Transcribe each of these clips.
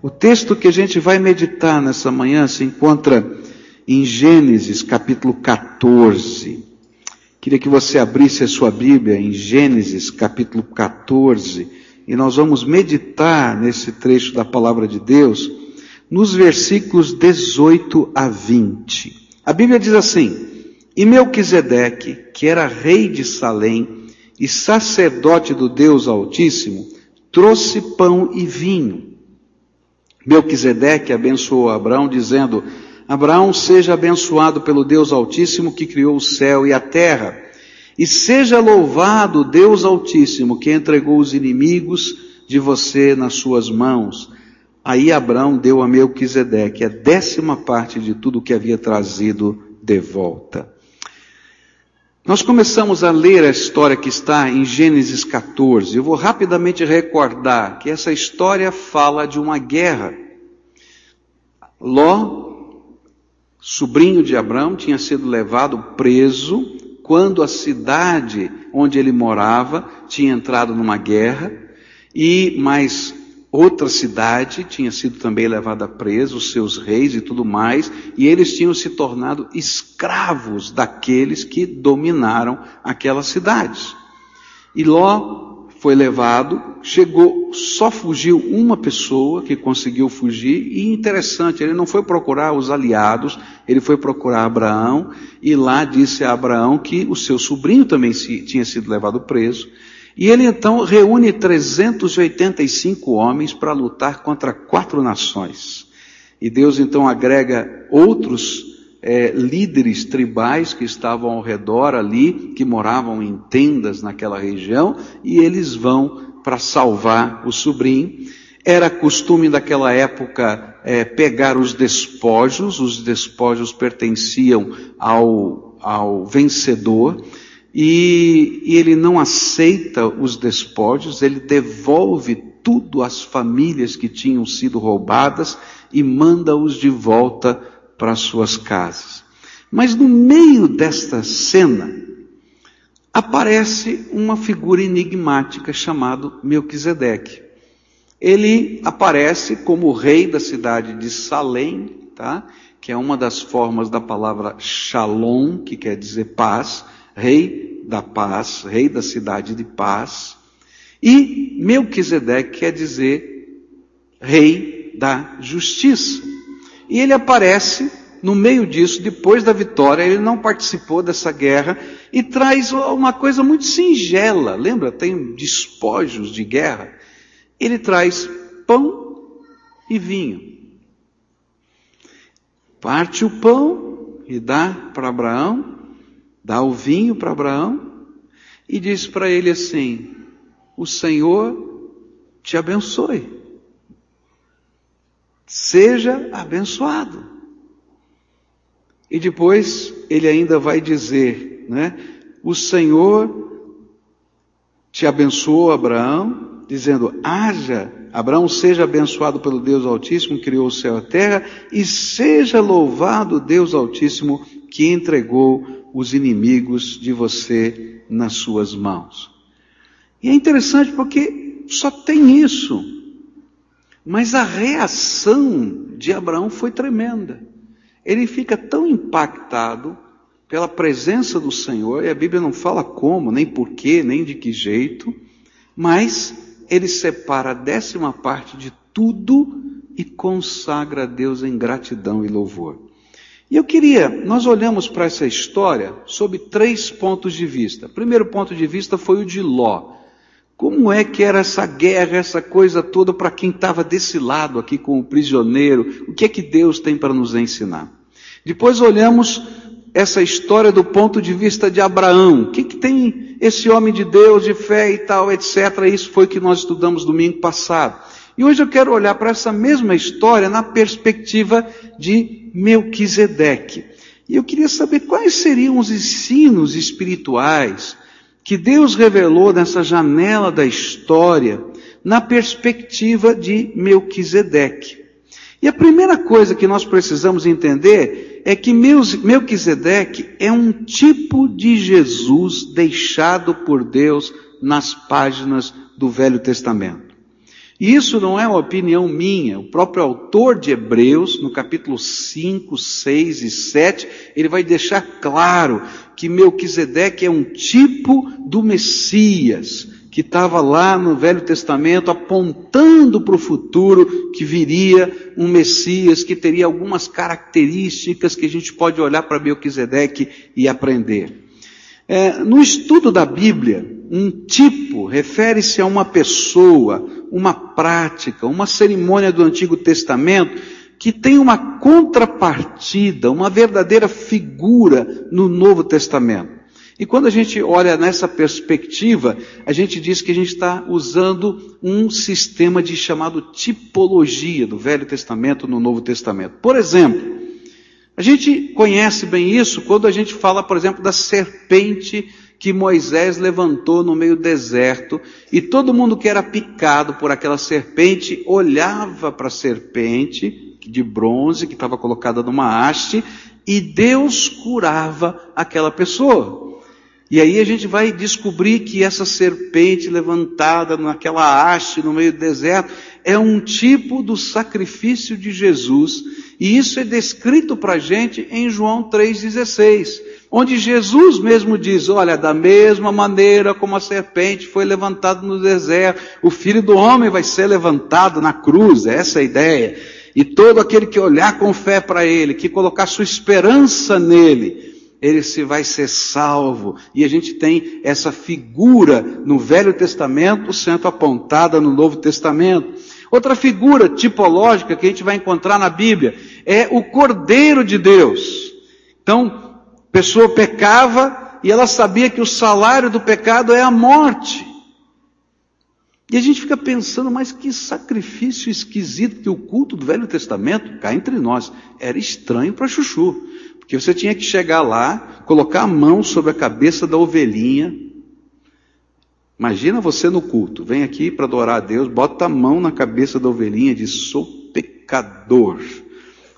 O texto que a gente vai meditar nessa manhã se encontra em Gênesis capítulo 14. Queria que você abrisse a sua Bíblia em Gênesis capítulo 14 e nós vamos meditar nesse trecho da palavra de Deus nos versículos 18 a 20. A Bíblia diz assim: E Melquisedeque, que era rei de Salém e sacerdote do Deus Altíssimo, trouxe pão e vinho. Melquisedeque abençoou Abraão, dizendo: Abraão seja abençoado pelo Deus Altíssimo que criou o céu e a terra, e seja louvado Deus Altíssimo que entregou os inimigos de você nas suas mãos. Aí Abraão deu a Melquisedeque a décima parte de tudo que havia trazido de volta. Nós começamos a ler a história que está em Gênesis 14. Eu vou rapidamente recordar que essa história fala de uma guerra. Ló, sobrinho de Abraão, tinha sido levado preso quando a cidade onde ele morava tinha entrado numa guerra e mais outra cidade tinha sido também levada presa, os seus reis e tudo mais, e eles tinham se tornado escravos daqueles que dominaram aquelas cidades. E Ló foi levado, chegou, só fugiu uma pessoa que conseguiu fugir, e interessante, ele não foi procurar os aliados, ele foi procurar Abraão, e lá disse a Abraão que o seu sobrinho também se, tinha sido levado preso, e ele então reúne 385 homens para lutar contra quatro nações. E Deus então agrega outros é, líderes tribais que estavam ao redor ali, que moravam em tendas naquela região, e eles vão para salvar o sobrinho. Era costume daquela época é, pegar os despojos, os despojos pertenciam ao, ao vencedor, e, e ele não aceita os despojos, ele devolve tudo às famílias que tinham sido roubadas e manda-os de volta para suas casas. Mas no meio desta cena, aparece uma figura enigmática chamado Melquisedeque. Ele aparece como rei da cidade de Salém, tá? que é uma das formas da palavra Shalom, que quer dizer paz, rei da paz, rei da cidade de paz. E Melquisedeque quer dizer rei da justiça. E ele aparece no meio disso, depois da vitória, ele não participou dessa guerra e traz uma coisa muito singela. Lembra? Tem despojos de guerra. Ele traz pão e vinho. Parte o pão e dá para Abraão dá o vinho para Abraão e diz para ele assim: O Senhor te abençoe. Seja abençoado. E depois ele ainda vai dizer, né? O Senhor te abençoou, Abraão, dizendo: haja, Abraão seja abençoado pelo Deus Altíssimo que criou o céu e a terra, e seja louvado Deus Altíssimo que entregou os inimigos de você nas suas mãos. E é interessante porque só tem isso. Mas a reação de Abraão foi tremenda. Ele fica tão impactado pela presença do Senhor, e a Bíblia não fala como, nem porquê, nem de que jeito, mas ele separa a décima parte de tudo e consagra a Deus em gratidão e louvor. E eu queria, nós olhamos para essa história sob três pontos de vista. O primeiro ponto de vista foi o de Ló. Como é que era essa guerra, essa coisa toda para quem estava desse lado aqui com o prisioneiro? O que é que Deus tem para nos ensinar? Depois olhamos essa história do ponto de vista de Abraão. O que, que tem esse homem de Deus, de fé e tal, etc. Isso foi que nós estudamos domingo passado. E hoje eu quero olhar para essa mesma história na perspectiva de Melquisedeque. E eu queria saber quais seriam os ensinos espirituais que Deus revelou nessa janela da história na perspectiva de Melquisedeque. E a primeira coisa que nós precisamos entender é que Melquisedeque é um tipo de Jesus deixado por Deus nas páginas do Velho Testamento. E isso não é uma opinião minha. O próprio autor de Hebreus, no capítulo 5, 6 e 7, ele vai deixar claro que Melquisedeque é um tipo do Messias, que estava lá no Velho Testamento apontando para o futuro que viria um Messias que teria algumas características que a gente pode olhar para Melquisedeque e aprender. É, no estudo da Bíblia, um tipo refere-se a uma pessoa, uma prática, uma cerimônia do Antigo Testamento que tem uma contrapartida, uma verdadeira figura no Novo Testamento. E quando a gente olha nessa perspectiva, a gente diz que a gente está usando um sistema de chamado tipologia do Velho Testamento no Novo Testamento. Por exemplo, a gente conhece bem isso quando a gente fala, por exemplo, da serpente que Moisés levantou no meio do deserto e todo mundo que era picado por aquela serpente olhava para a serpente de bronze que estava colocada numa haste e Deus curava aquela pessoa. E aí a gente vai descobrir que essa serpente levantada naquela haste no meio do deserto é um tipo do sacrifício de Jesus. E isso é descrito para a gente em João 3,16, onde Jesus mesmo diz, olha, da mesma maneira como a serpente foi levantada no deserto, o Filho do Homem vai ser levantado na cruz, essa é a ideia. E todo aquele que olhar com fé para Ele, que colocar sua esperança nele, ele se vai ser salvo. E a gente tem essa figura no Velho Testamento sendo apontada no Novo Testamento. Outra figura tipológica que a gente vai encontrar na Bíblia é o Cordeiro de Deus. Então, a pessoa pecava e ela sabia que o salário do pecado é a morte. E a gente fica pensando, mas que sacrifício esquisito que o culto do Velho Testamento, cá entre nós, era estranho para Chuchu. Porque você tinha que chegar lá, colocar a mão sobre a cabeça da ovelhinha. Imagina você no culto, vem aqui para adorar a Deus, bota a mão na cabeça da ovelhinha e diz: sou pecador.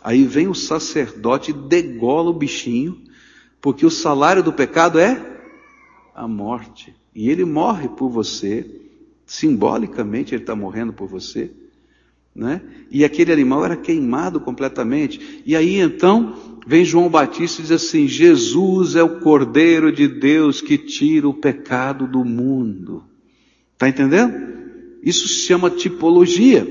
Aí vem o sacerdote e degola o bichinho, porque o salário do pecado é a morte. E ele morre por você, simbolicamente ele está morrendo por você. Né? E aquele animal era queimado completamente. E aí então vem João Batista e diz assim: Jesus é o Cordeiro de Deus que tira o pecado do mundo. Está entendendo? Isso se chama tipologia.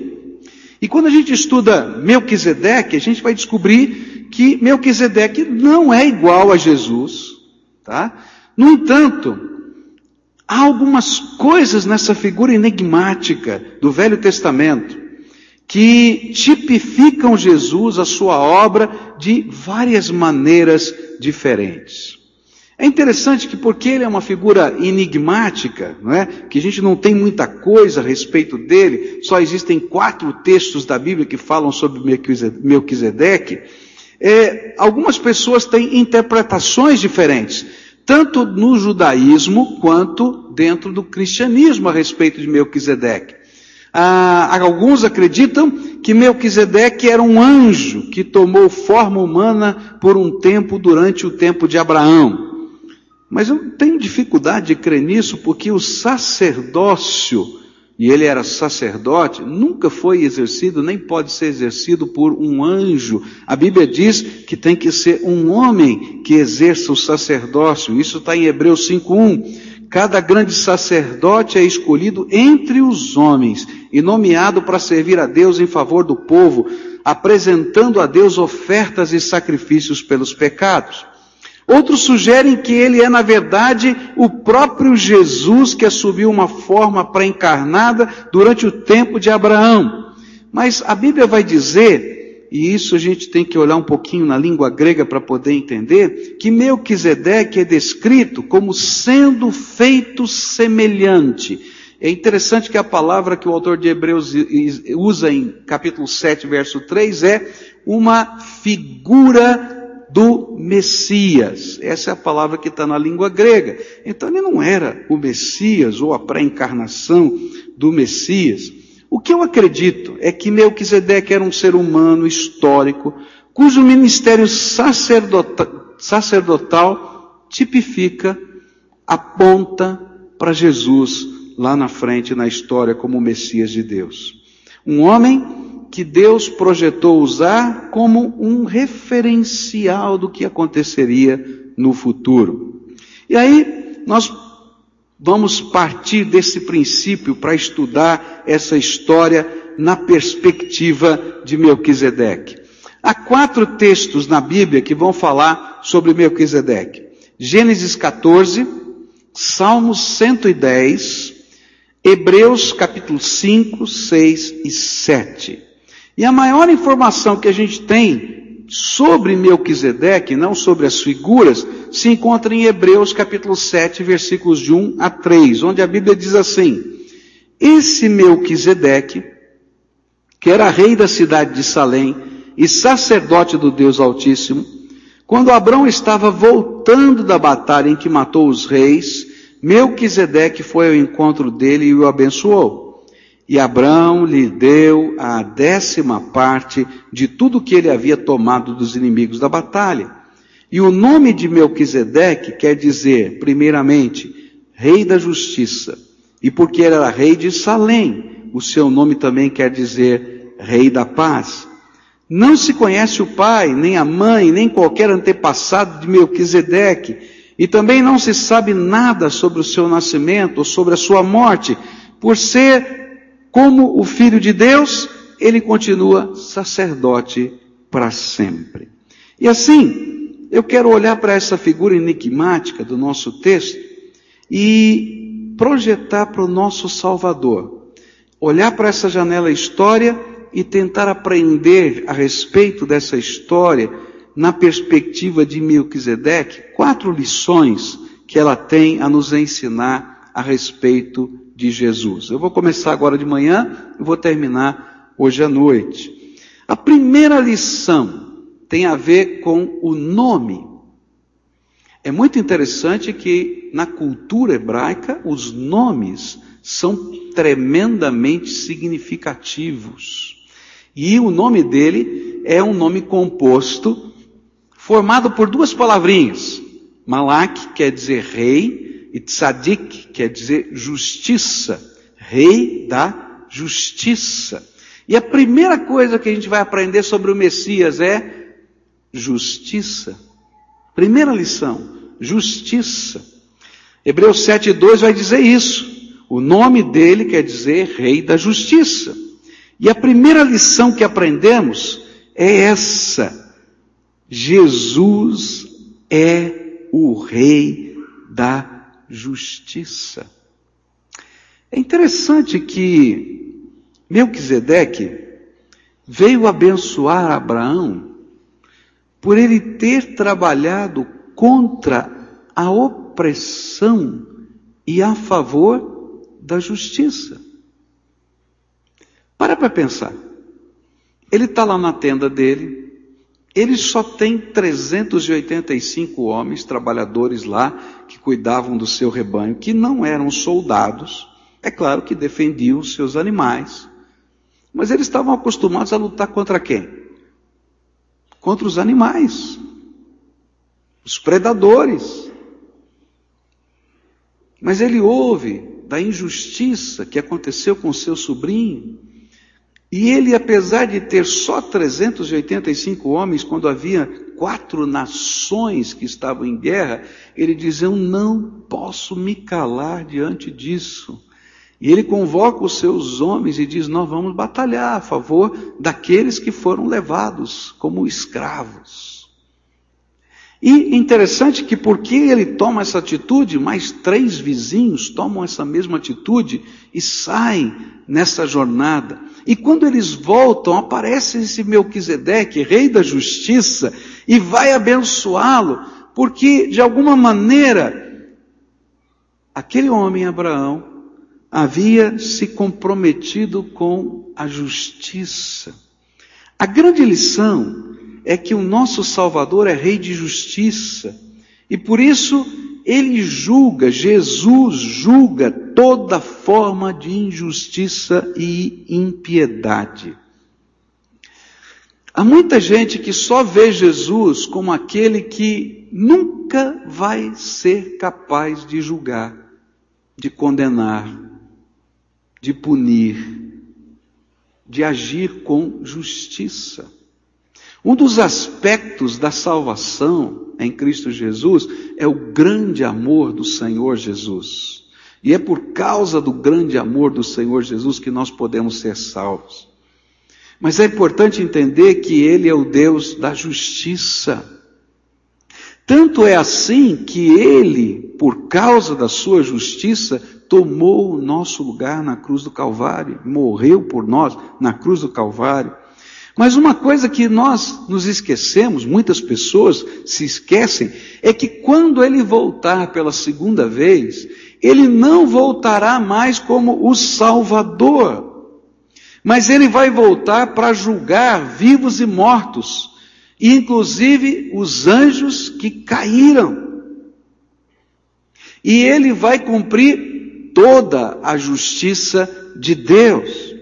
E quando a gente estuda Melquisedeque, a gente vai descobrir que Melquisedeque não é igual a Jesus, tá? No entanto, há algumas coisas nessa figura enigmática do Velho Testamento que tipificam Jesus, a sua obra, de várias maneiras diferentes. É interessante que porque ele é uma figura enigmática, não é? que a gente não tem muita coisa a respeito dele, só existem quatro textos da Bíblia que falam sobre Melquisedeque, é, algumas pessoas têm interpretações diferentes, tanto no judaísmo quanto dentro do cristianismo a respeito de Melquisedeque. Ah, alguns acreditam que Melquisedeque era um anjo que tomou forma humana por um tempo durante o tempo de Abraão. Mas eu tenho dificuldade de crer nisso porque o sacerdócio, e ele era sacerdote, nunca foi exercido, nem pode ser exercido por um anjo. A Bíblia diz que tem que ser um homem que exerça o sacerdócio. Isso está em Hebreus 5.1. Cada grande sacerdote é escolhido entre os homens e nomeado para servir a Deus em favor do povo, apresentando a Deus ofertas e sacrifícios pelos pecados. Outros sugerem que ele é, na verdade, o próprio Jesus que assumiu uma forma pré-encarnada durante o tempo de Abraão. Mas a Bíblia vai dizer e isso a gente tem que olhar um pouquinho na língua grega para poder entender, que Melquisedeque é descrito como sendo feito semelhante. É interessante que a palavra que o autor de Hebreus usa em capítulo 7, verso 3 é uma figura do Messias. Essa é a palavra que está na língua grega. Então ele não era o Messias ou a pré-encarnação do Messias. O que eu acredito é que Melquisedeque era um ser humano histórico, cujo ministério sacerdotal, tipifica, aponta para Jesus lá na frente na história como o Messias de Deus. Um homem que Deus projetou usar como um referencial do que aconteceria no futuro. E aí, nós vamos partir desse princípio para estudar essa história na perspectiva de Melquisedeque. Há quatro textos na Bíblia que vão falar sobre Melquisedeque. Gênesis 14, Salmos 110, Hebreus capítulo 5, 6 e 7. E a maior informação que a gente tem sobre Melquisedeque, não sobre as figuras, se encontra em Hebreus capítulo 7, versículos de 1 a 3, onde a Bíblia diz assim: Esse Melquisedeque, que era rei da cidade de Salém e sacerdote do Deus Altíssimo, quando Abrão estava voltando da batalha em que matou os reis, Melquisedeque foi ao encontro dele e o abençoou. E Abrão lhe deu a décima parte de tudo que ele havia tomado dos inimigos da batalha. E o nome de Melquisedeque quer dizer, primeiramente, rei da justiça. E porque ele era rei de Salém, o seu nome também quer dizer rei da paz. Não se conhece o pai, nem a mãe, nem qualquer antepassado de Melquisedeque, e também não se sabe nada sobre o seu nascimento ou sobre a sua morte. Por ser como o filho de Deus, ele continua sacerdote para sempre. E assim, eu quero olhar para essa figura enigmática do nosso texto e projetar para o nosso Salvador. Olhar para essa janela história e tentar aprender a respeito dessa história na perspectiva de Melquisedeque, quatro lições que ela tem a nos ensinar a respeito de Jesus. Eu vou começar agora de manhã e vou terminar hoje à noite. A primeira lição tem a ver com o nome. É muito interessante que na cultura hebraica os nomes são tremendamente significativos. E o nome dele é um nome composto, formado por duas palavrinhas. Malak quer dizer rei e tzadik quer dizer justiça. Rei da justiça. E a primeira coisa que a gente vai aprender sobre o Messias é justiça. Primeira lição, justiça. Hebreus 7,2 vai dizer isso. O nome dele quer dizer Rei da Justiça. E a primeira lição que aprendemos é essa: Jesus é o Rei da Justiça. É interessante que Melquisedeque veio abençoar Abraão por ele ter trabalhado contra a opressão e a favor da justiça. Para para pensar. Ele está lá na tenda dele, ele só tem 385 homens, trabalhadores lá, que cuidavam do seu rebanho, que não eram soldados, é claro que defendiam os seus animais, mas eles estavam acostumados a lutar contra quem? Contra os animais, os predadores. Mas ele ouve da injustiça que aconteceu com seu sobrinho, e ele, apesar de ter só 385 homens, quando havia quatro nações que estavam em guerra, ele diz: Eu não posso me calar diante disso. E ele convoca os seus homens e diz: Nós vamos batalhar a favor daqueles que foram levados como escravos. E interessante que porque ele toma essa atitude, mais três vizinhos tomam essa mesma atitude e saem nessa jornada. E quando eles voltam, aparece esse Melquisedeque, rei da justiça, e vai abençoá-lo, porque de alguma maneira aquele homem Abraão havia se comprometido com a justiça. A grande lição é que o nosso Salvador é Rei de justiça. E por isso ele julga, Jesus julga toda forma de injustiça e impiedade. Há muita gente que só vê Jesus como aquele que nunca vai ser capaz de julgar, de condenar, de punir, de agir com justiça. Um dos aspectos da salvação em Cristo Jesus é o grande amor do Senhor Jesus. E é por causa do grande amor do Senhor Jesus que nós podemos ser salvos. Mas é importante entender que Ele é o Deus da justiça. Tanto é assim que Ele, por causa da Sua justiça, tomou o nosso lugar na cruz do Calvário, morreu por nós na cruz do Calvário. Mas uma coisa que nós nos esquecemos, muitas pessoas se esquecem, é que quando ele voltar pela segunda vez, ele não voltará mais como o Salvador, mas ele vai voltar para julgar vivos e mortos, e inclusive os anjos que caíram. E ele vai cumprir toda a justiça de Deus.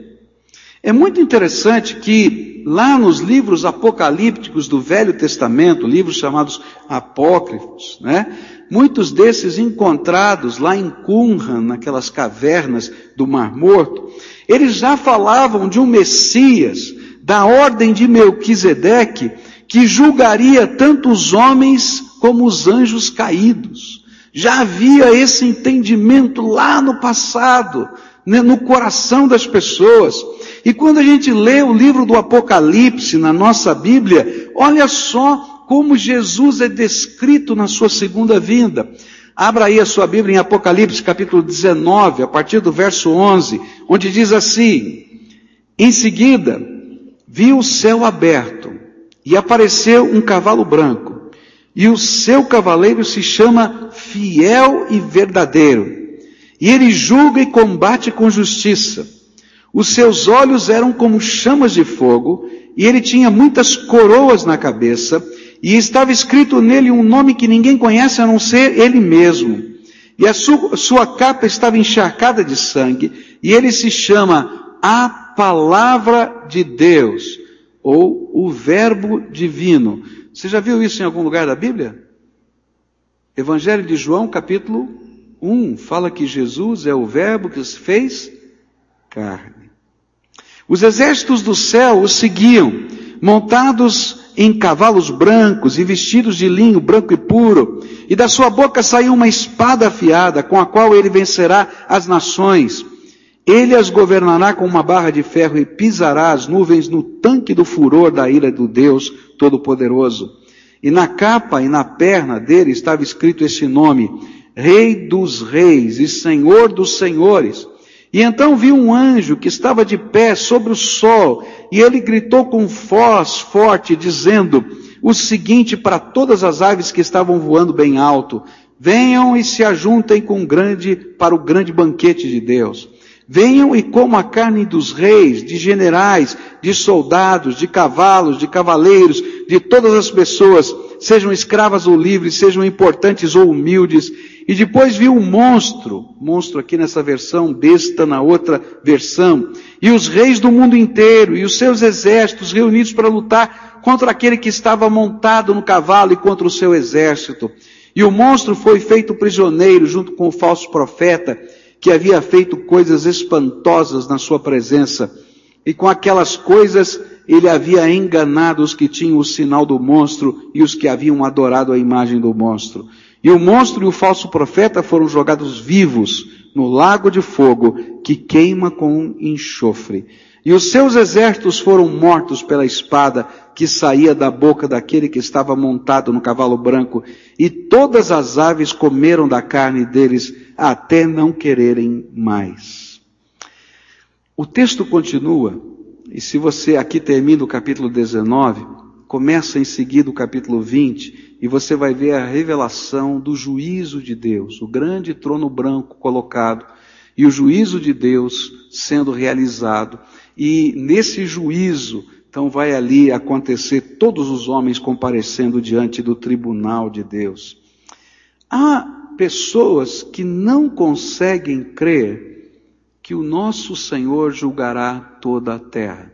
É muito interessante que lá nos livros apocalípticos do Velho Testamento, livros chamados apócrifos, né? Muitos desses encontrados lá em Qumran, naquelas cavernas do Mar Morto, eles já falavam de um Messias da ordem de Melquisedeque que julgaria tanto os homens como os anjos caídos. Já havia esse entendimento lá no passado, no coração das pessoas. E quando a gente lê o livro do Apocalipse na nossa Bíblia, olha só como Jesus é descrito na sua segunda vinda. Abra aí a sua Bíblia em Apocalipse capítulo 19, a partir do verso 11, onde diz assim: Em seguida, vi o céu aberto e apareceu um cavalo branco e o seu cavaleiro se chama Fiel e Verdadeiro. E ele julga e combate com justiça. Os seus olhos eram como chamas de fogo, e ele tinha muitas coroas na cabeça, e estava escrito nele um nome que ninguém conhece a não ser ele mesmo. E a sua, capa estava encharcada de sangue, e ele se chama a Palavra de Deus, ou o Verbo Divino. Você já viu isso em algum lugar da Bíblia? Evangelho de João, capítulo 1, fala que Jesus é o Verbo que se fez carne. Os exércitos do céu o seguiam, montados em cavalos brancos e vestidos de linho branco e puro, e da sua boca saiu uma espada afiada, com a qual ele vencerá as nações. Ele as governará com uma barra de ferro e pisará as nuvens no tanque do furor da ira do Deus Todo-Poderoso. E na capa e na perna dele estava escrito esse nome, Rei dos Reis e Senhor dos Senhores. E então vi um anjo que estava de pé sobre o sol, e ele gritou com voz forte, dizendo o seguinte para todas as aves que estavam voando bem alto: Venham e se ajuntem com grande, para o grande banquete de Deus. Venham e comam a carne dos reis, de generais, de soldados, de cavalos, de cavaleiros, de todas as pessoas, sejam escravas ou livres, sejam importantes ou humildes. E depois viu um monstro, monstro aqui nessa versão, besta na outra versão, e os reis do mundo inteiro e os seus exércitos reunidos para lutar contra aquele que estava montado no cavalo e contra o seu exército. E o monstro foi feito prisioneiro junto com o falso profeta, que havia feito coisas espantosas na sua presença, e com aquelas coisas ele havia enganado os que tinham o sinal do monstro e os que haviam adorado a imagem do monstro. E o monstro e o falso profeta foram jogados vivos no lago de fogo que queima com enxofre. E os seus exércitos foram mortos pela espada que saía da boca daquele que estava montado no cavalo branco, e todas as aves comeram da carne deles até não quererem mais. O texto continua, e se você aqui termina o capítulo 19, começa em seguida o capítulo 20, e você vai ver a revelação do juízo de Deus, o grande trono branco colocado, e o juízo de Deus sendo realizado e nesse juízo, então vai ali acontecer todos os homens comparecendo diante do tribunal de Deus. Há pessoas que não conseguem crer que o nosso Senhor julgará toda a terra.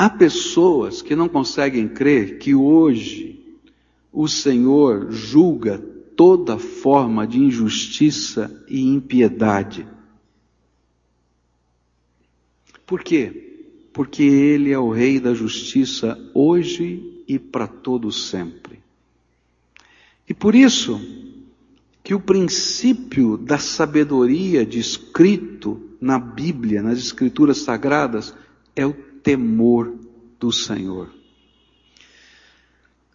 Há pessoas que não conseguem crer que hoje o Senhor julga toda forma de injustiça e impiedade. Por quê? Porque Ele é o Rei da justiça hoje e para todo sempre. E por isso que o princípio da sabedoria descrito na Bíblia, nas Escrituras Sagradas, é o temor do Senhor.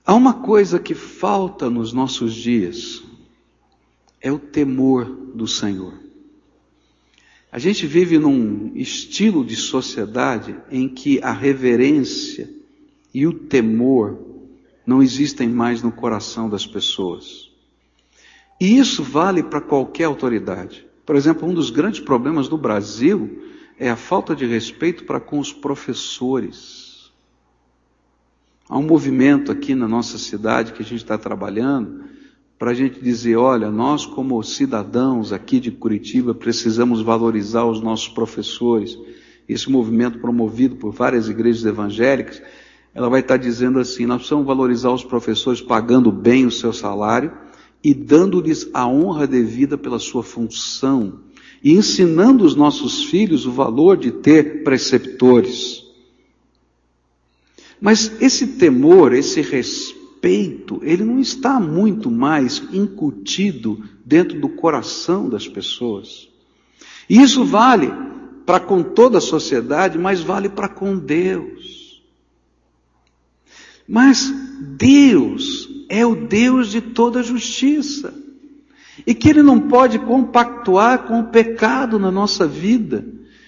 Há uma coisa que falta nos nossos dias, é o temor do Senhor. A gente vive num estilo de sociedade em que a reverência e o temor não existem mais no coração das pessoas. E isso vale para qualquer autoridade. Por exemplo, um dos grandes problemas do Brasil é a falta de respeito para com os professores. Há um movimento aqui na nossa cidade que a gente está trabalhando para a gente dizer: olha, nós, como cidadãos aqui de Curitiba, precisamos valorizar os nossos professores. Esse movimento promovido por várias igrejas evangélicas, ela vai estar dizendo assim: nós precisamos valorizar os professores pagando bem o seu salário e dando-lhes a honra devida pela sua função e ensinando os nossos filhos o valor de ter preceptores. Mas esse temor, esse respeito, ele não está muito mais incutido dentro do coração das pessoas. E isso vale para com toda a sociedade, mas vale para com Deus. Mas Deus é o Deus de toda justiça. E que Ele não pode compactuar com o pecado na nossa vida.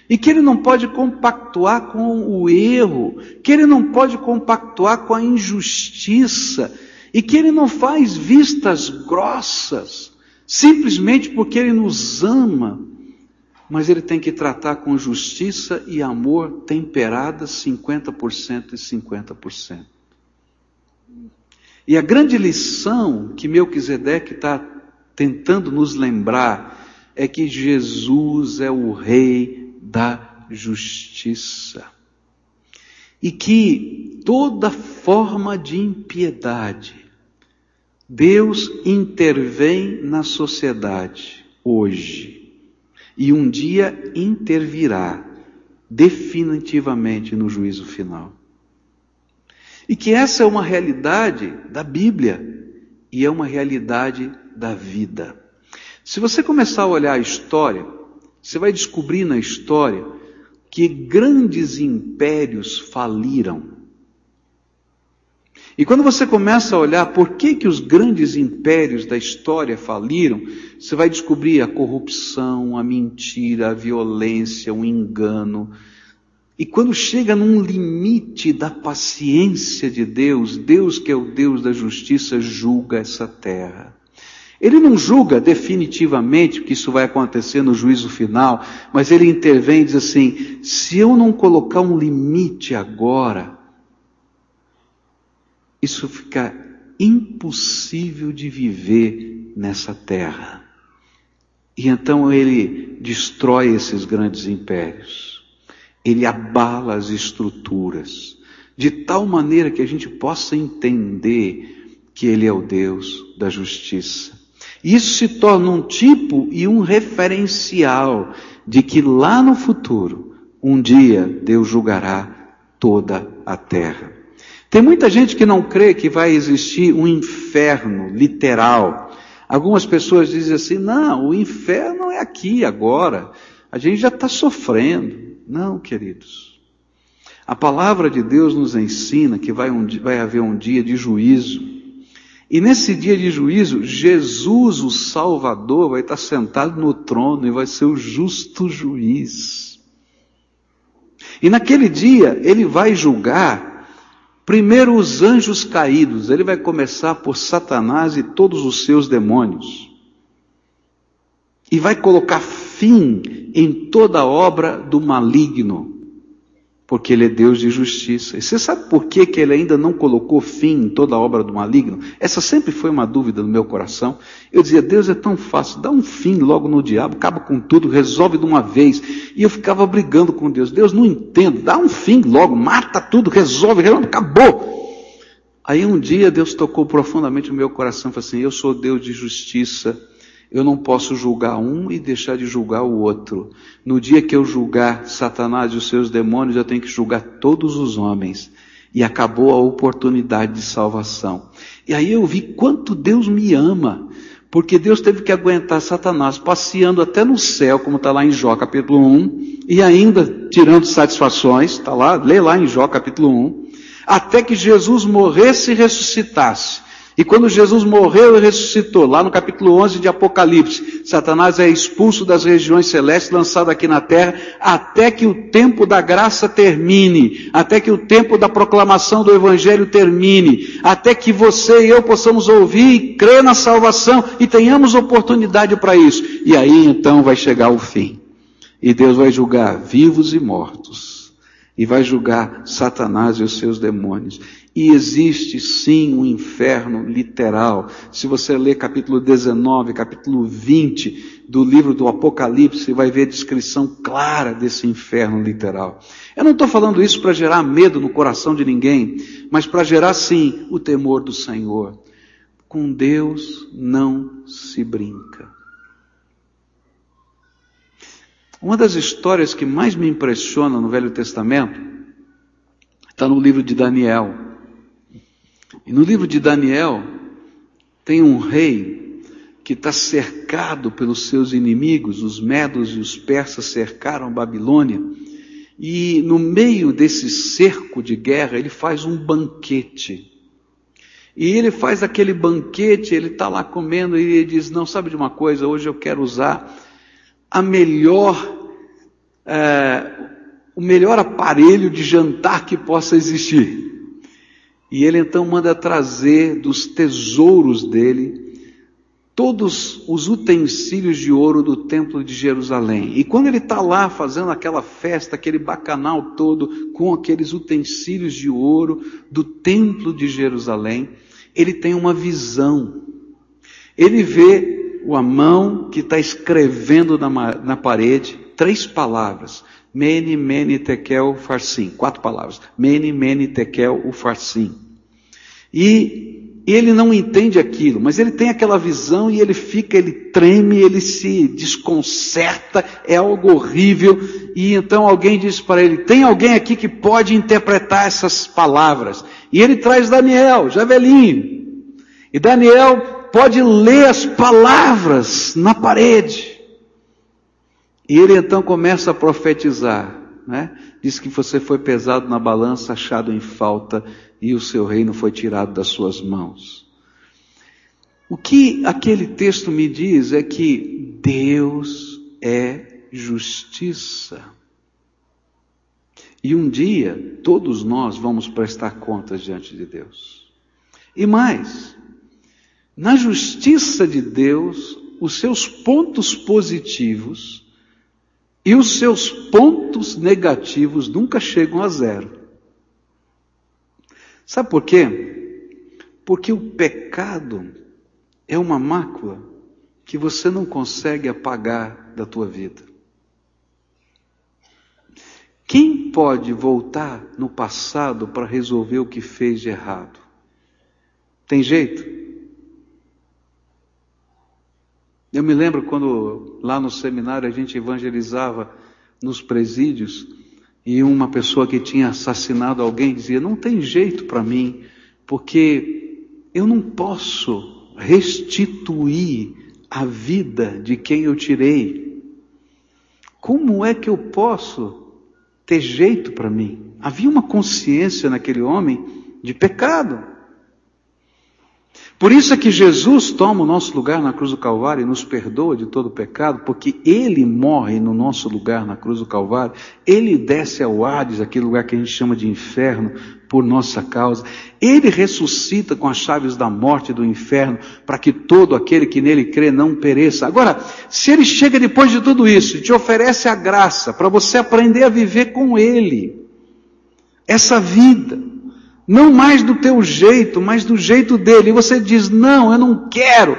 E que Ele não pode compactuar com o erro. Que Ele não pode compactuar com a injustiça. E que Ele não faz vistas grossas. Simplesmente porque Ele nos ama. Mas Ele tem que tratar com justiça e amor temperadas 50% e 50%. E a grande lição que Melquisedeque está tentando nos lembrar é que Jesus é o Rei da justiça. E que toda forma de impiedade, Deus intervém na sociedade hoje. E um dia intervirá definitivamente no juízo final. E que essa é uma realidade da Bíblia e é uma realidade da vida. Se você começar a olhar a história, você vai descobrir na história que grandes impérios faliram. E quando você começa a olhar por que, que os grandes impérios da história faliram, você vai descobrir a corrupção, a mentira, a violência, o engano, e quando chega num limite da paciência de Deus, Deus que é o Deus da justiça julga essa terra. Ele não julga definitivamente que isso vai acontecer no juízo final, mas ele intervém e diz assim: se eu não colocar um limite agora, isso fica impossível de viver nessa terra. E então ele destrói esses grandes impérios ele abala as estruturas, de tal maneira que a gente possa entender que ele é o Deus da justiça. Isso se torna um tipo e um referencial de que lá no futuro, um dia Deus julgará toda a terra. Tem muita gente que não crê que vai existir um inferno literal. Algumas pessoas dizem assim: não, o inferno é aqui agora. A gente já está sofrendo. Não, queridos. A palavra de Deus nos ensina que vai, um, vai haver um dia de juízo. E nesse dia de juízo, Jesus, o Salvador, vai estar sentado no trono e vai ser o justo juiz. E naquele dia, ele vai julgar primeiro os anjos caídos. Ele vai começar por Satanás e todos os seus demônios. E vai colocar fim em toda obra do maligno, porque ele é Deus de justiça. E você sabe por que, que ele ainda não colocou fim em toda obra do maligno? Essa sempre foi uma dúvida no meu coração. Eu dizia, Deus é tão fácil, dá um fim logo no diabo, acaba com tudo, resolve de uma vez. E eu ficava brigando com Deus. Deus, não entendo, dá um fim logo, mata tudo, resolve, resolve acabou. Aí um dia Deus tocou profundamente no meu coração falou assim: Eu sou Deus de justiça Eu não posso julgar um e deixar de julgar o outro. No dia que eu julgar Satanás e os seus demônios, eu tenho que julgar todos os homens. E acabou a oportunidade de salvação. E aí eu vi quanto Deus me ama. Porque Deus teve que aguentar Satanás passeando até no céu, como está lá em Jó capítulo 1, e ainda tirando satisfações, está lá, lê lá em Jó capítulo 1, até que Jesus morresse e ressuscitasse. E quando Jesus morreu e ressuscitou, lá no capítulo 11 de Apocalipse, Satanás é expulso das regiões celestes, lançado aqui na terra, até que o tempo da graça termine, até que o tempo da proclamação do Evangelho termine, até que você e eu possamos ouvir e crer na salvação e tenhamos oportunidade para isso. E aí então vai chegar o fim. E Deus vai julgar vivos e mortos. E vai julgar Satanás e os seus demônios. E existe sim um inferno literal. Se você ler capítulo 19, capítulo 20 do livro do Apocalipse, você vai ver a descrição clara desse inferno literal. Eu não estou falando isso para gerar medo no coração de ninguém, mas para gerar sim o temor do Senhor. Com Deus não se brinca. Uma das histórias que mais me impressiona no Velho Testamento está no livro de Daniel. E no livro de Daniel, tem um rei que está cercado pelos seus inimigos, os medos e os persas cercaram Babilônia, e no meio desse cerco de guerra, ele faz um banquete. E ele faz aquele banquete, ele está lá comendo e ele diz: Não, sabe de uma coisa, hoje eu quero usar a melhor, é, o melhor aparelho de jantar que possa existir. E ele então manda trazer dos tesouros dele todos os utensílios de ouro do templo de Jerusalém. E quando ele está lá fazendo aquela festa, aquele bacanal todo, com aqueles utensílios de ouro do templo de Jerusalém, ele tem uma visão. Ele vê a mão que está escrevendo na, na parede três palavras. Mene, mene, tekel, farsim. Quatro palavras. Mene, mene, tekel, o farsim. E ele não entende aquilo, mas ele tem aquela visão e ele fica, ele treme, ele se desconcerta, é algo horrível. E então alguém diz para ele: tem alguém aqui que pode interpretar essas palavras? E ele traz Daniel, já. E Daniel pode ler as palavras na parede. E ele então começa a profetizar, né? Diz que você foi pesado na balança, achado em falta, e o seu reino foi tirado das suas mãos. O que aquele texto me diz é que Deus é justiça. E um dia todos nós vamos prestar contas diante de Deus. E mais, na justiça de Deus, os seus pontos positivos e os seus pontos negativos nunca chegam a zero. Sabe por quê? Porque o pecado é uma mácula que você não consegue apagar da tua vida. Quem pode voltar no passado para resolver o que fez de errado? Tem jeito? Eu me lembro quando lá no seminário a gente evangelizava nos presídios e uma pessoa que tinha assassinado alguém dizia: Não tem jeito para mim, porque eu não posso restituir a vida de quem eu tirei. Como é que eu posso ter jeito para mim? Havia uma consciência naquele homem de pecado. Por isso é que Jesus toma o nosso lugar na cruz do Calvário e nos perdoa de todo pecado, porque Ele morre no nosso lugar na cruz do Calvário, Ele desce ao Hades, aquele lugar que a gente chama de inferno, por nossa causa. Ele ressuscita com as chaves da morte e do inferno, para que todo aquele que nele crê não pereça. Agora, se Ele chega depois de tudo isso e te oferece a graça para você aprender a viver com Ele, essa vida, não mais do teu jeito, mas do jeito dele. E você diz: Não, eu não quero.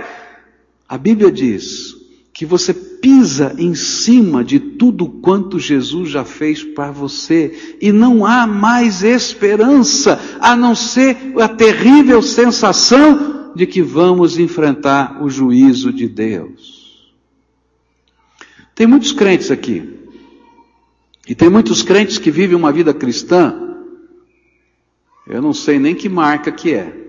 A Bíblia diz que você pisa em cima de tudo quanto Jesus já fez para você e não há mais esperança a não ser a terrível sensação de que vamos enfrentar o juízo de Deus. Tem muitos crentes aqui. E tem muitos crentes que vivem uma vida cristã. Eu não sei nem que marca que é.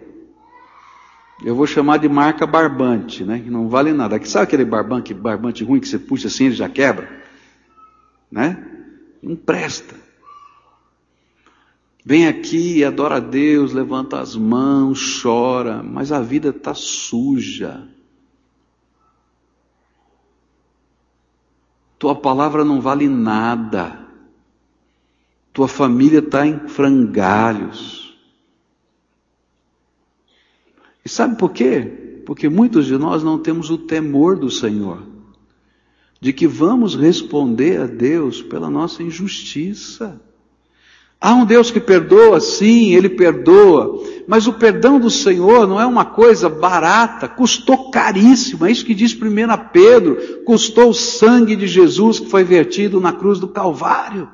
Eu vou chamar de marca barbante, né? Que não vale nada. Sabe aquele barbante, barbante ruim que você puxa assim ele já quebra? Né? Não presta. Vem aqui adora a Deus, levanta as mãos, chora, mas a vida está suja. Tua palavra não vale nada. Tua família está em frangalhos. E sabe por quê? Porque muitos de nós não temos o temor do Senhor, de que vamos responder a Deus pela nossa injustiça. Há um Deus que perdoa, sim, Ele perdoa, mas o perdão do Senhor não é uma coisa barata, custou caríssimo, é isso que diz 1 Pedro, custou o sangue de Jesus que foi vertido na cruz do Calvário.